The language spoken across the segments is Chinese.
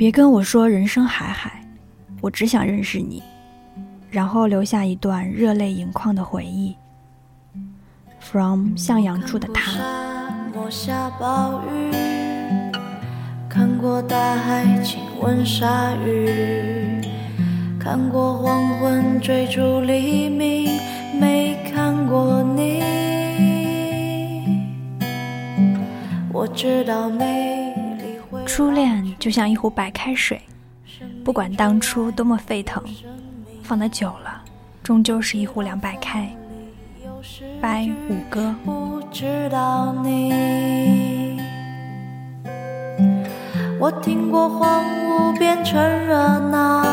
别跟我说人生海海，我只想认识你，然后留下一段热泪盈眶的回忆。From 向阳处的他。看过大海亲吻鲨鱼，看过黄昏追逐黎明，没看过你。我知道美初恋就像一壶白开水，不管当初多么沸腾，放得久了，终究是一壶凉白开。白五哥。不知道你。我听过荒芜变成热闹，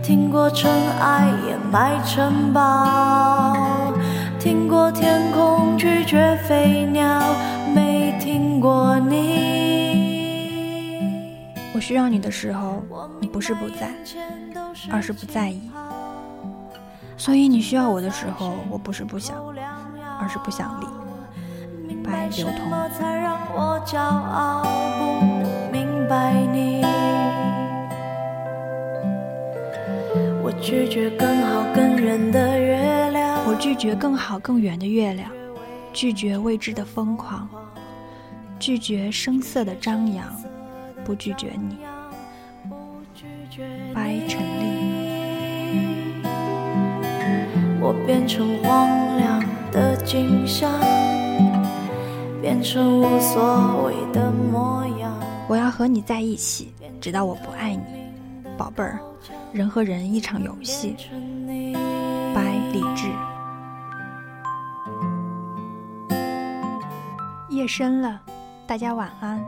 听过尘埃掩埋城堡，听过天空需要你的时候，你不是不在，而是不在意。所以你需要我的时候，我不是不想，而是不想理。白流通。我拒绝更好更圆的月亮，我拒绝更好更圆的月亮，拒绝未知的疯狂，拒绝声色的张扬，不拒绝你。白陈丽。我变成荒凉的景象，变成无所谓的模样。我要和你在一起，直到我不爱你，宝贝儿。人和人一场游戏。白理智。夜深了，大家晚安。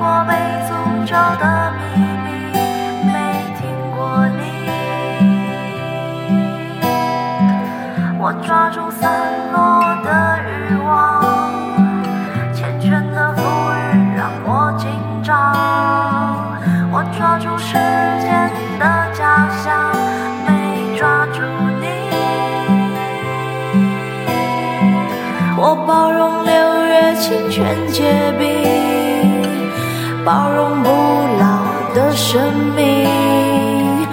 过被诅咒的秘密没听过你我抓住散落的欲望缱绻的馥郁让我紧张我抓住时间的假象没抓住你我包容六月清泉结冰包容不老的生命，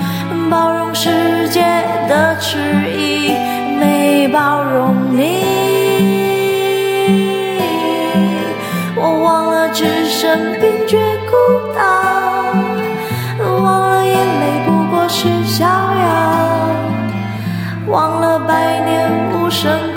包容世界的迟疑，没包容你。我忘了置身冰绝孤岛，忘了眼泪不过是逍遥，忘了百年无声。